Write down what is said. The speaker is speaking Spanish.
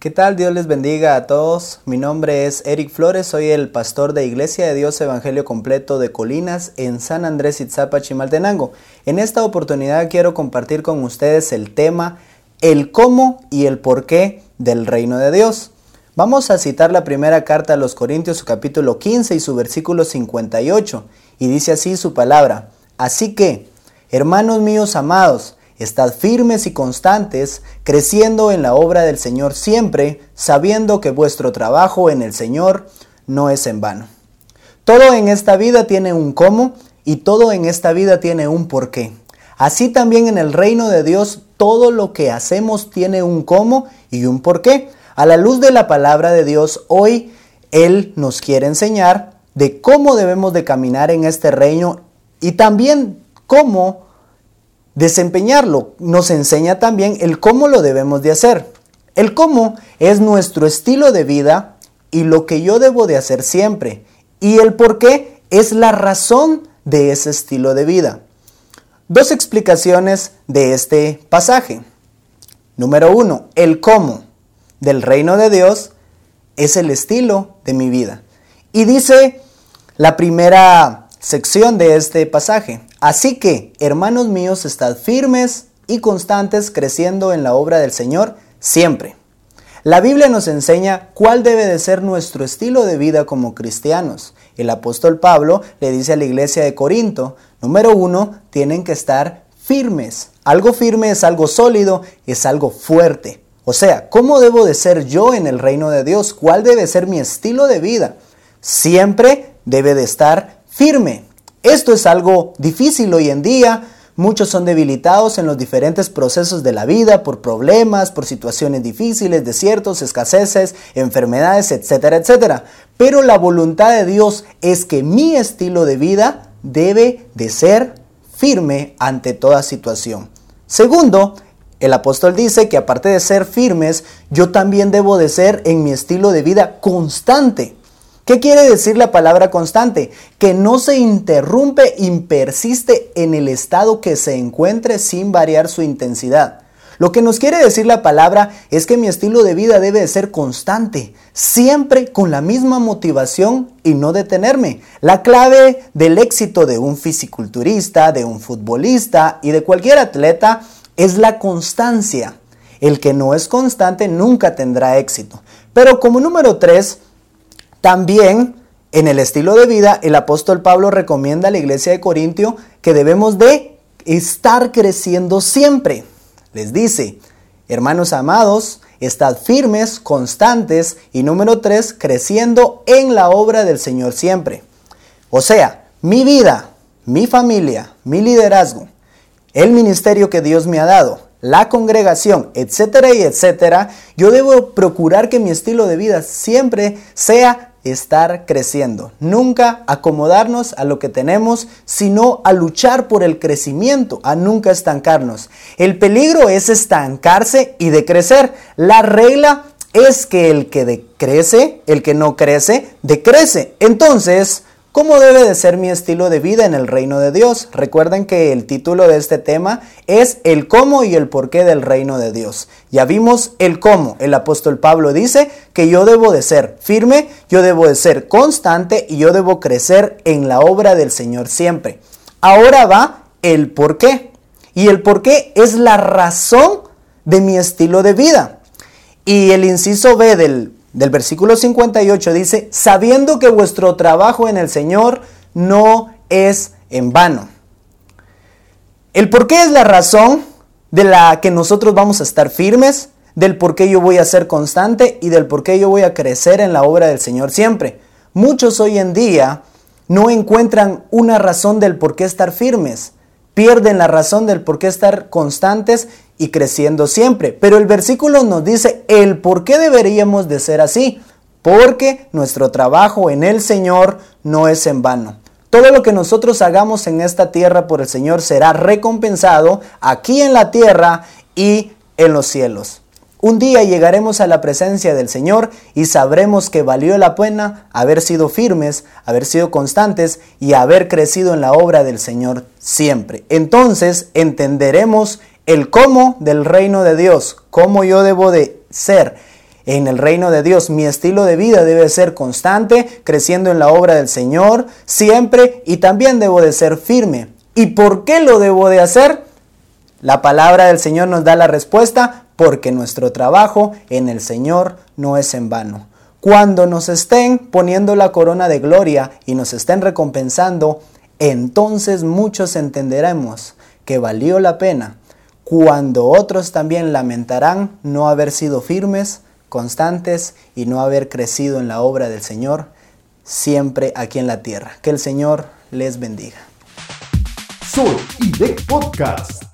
¿Qué tal? Dios les bendiga a todos. Mi nombre es Eric Flores, soy el pastor de Iglesia de Dios Evangelio Completo de Colinas en San Andrés Itzapa, Chimaltenango. En esta oportunidad quiero compartir con ustedes el tema el cómo y el por qué del reino de Dios. Vamos a citar la primera carta a los Corintios, su capítulo 15 y su versículo 58, y dice así su palabra. Así que, hermanos míos amados, Estad firmes y constantes, creciendo en la obra del Señor siempre, sabiendo que vuestro trabajo en el Señor no es en vano. Todo en esta vida tiene un cómo y todo en esta vida tiene un porqué. Así también en el reino de Dios todo lo que hacemos tiene un cómo y un porqué. A la luz de la palabra de Dios, hoy Él nos quiere enseñar de cómo debemos de caminar en este reino y también cómo desempeñarlo. Nos enseña también el cómo lo debemos de hacer. El cómo es nuestro estilo de vida y lo que yo debo de hacer siempre. Y el por qué es la razón de ese estilo de vida. Dos explicaciones de este pasaje. Número uno, el cómo del reino de Dios es el estilo de mi vida. Y dice la primera sección de este pasaje. Así que, hermanos míos, estad firmes y constantes creciendo en la obra del Señor siempre. La Biblia nos enseña cuál debe de ser nuestro estilo de vida como cristianos. El apóstol Pablo le dice a la iglesia de Corinto, número uno, tienen que estar firmes. Algo firme es algo sólido, es algo fuerte. O sea, ¿cómo debo de ser yo en el reino de Dios? ¿Cuál debe ser mi estilo de vida? Siempre debe de estar firme. Esto es algo difícil hoy en día. Muchos son debilitados en los diferentes procesos de la vida por problemas, por situaciones difíciles, desiertos, escaseces, enfermedades, etcétera, etcétera. Pero la voluntad de Dios es que mi estilo de vida debe de ser firme ante toda situación. Segundo, el apóstol dice que aparte de ser firmes, yo también debo de ser en mi estilo de vida constante. ¿Qué quiere decir la palabra constante? Que no se interrumpe y persiste en el estado que se encuentre sin variar su intensidad. Lo que nos quiere decir la palabra es que mi estilo de vida debe de ser constante, siempre con la misma motivación y no detenerme. La clave del éxito de un fisiculturista, de un futbolista y de cualquier atleta es la constancia. El que no es constante nunca tendrá éxito. Pero como número tres, también en el estilo de vida, el apóstol Pablo recomienda a la iglesia de Corintio que debemos de estar creciendo siempre. Les dice, hermanos amados, estad firmes, constantes y número tres, creciendo en la obra del Señor siempre. O sea, mi vida, mi familia, mi liderazgo, el ministerio que Dios me ha dado, la congregación, etcétera y etcétera, yo debo procurar que mi estilo de vida siempre sea estar creciendo. Nunca acomodarnos a lo que tenemos, sino a luchar por el crecimiento, a nunca estancarnos. El peligro es estancarse y decrecer. La regla es que el que decrece, el que no crece, decrece. Entonces, ¿Cómo debe de ser mi estilo de vida en el reino de Dios? Recuerden que el título de este tema es el cómo y el porqué del reino de Dios. Ya vimos el cómo. El apóstol Pablo dice que yo debo de ser firme, yo debo de ser constante y yo debo crecer en la obra del Señor siempre. Ahora va el porqué. Y el porqué es la razón de mi estilo de vida. Y el inciso B del del versículo 58 dice, sabiendo que vuestro trabajo en el Señor no es en vano. El por qué es la razón de la que nosotros vamos a estar firmes, del por qué yo voy a ser constante y del por qué yo voy a crecer en la obra del Señor siempre. Muchos hoy en día no encuentran una razón del por qué estar firmes pierden la razón del por qué estar constantes y creciendo siempre. Pero el versículo nos dice el por qué deberíamos de ser así. Porque nuestro trabajo en el Señor no es en vano. Todo lo que nosotros hagamos en esta tierra por el Señor será recompensado aquí en la tierra y en los cielos. Un día llegaremos a la presencia del Señor y sabremos que valió la pena haber sido firmes, haber sido constantes y haber crecido en la obra del Señor siempre. Entonces entenderemos el cómo del reino de Dios, cómo yo debo de ser en el reino de Dios. Mi estilo de vida debe ser constante, creciendo en la obra del Señor, siempre, y también debo de ser firme. ¿Y por qué lo debo de hacer? La palabra del Señor nos da la respuesta, porque nuestro trabajo en el Señor no es en vano. Cuando nos estén poniendo la corona de gloria y nos estén recompensando, entonces muchos entenderemos que valió la pena, cuando otros también lamentarán no haber sido firmes, constantes y no haber crecido en la obra del Señor, siempre aquí en la tierra. Que el Señor les bendiga. Soy IDEC Podcast.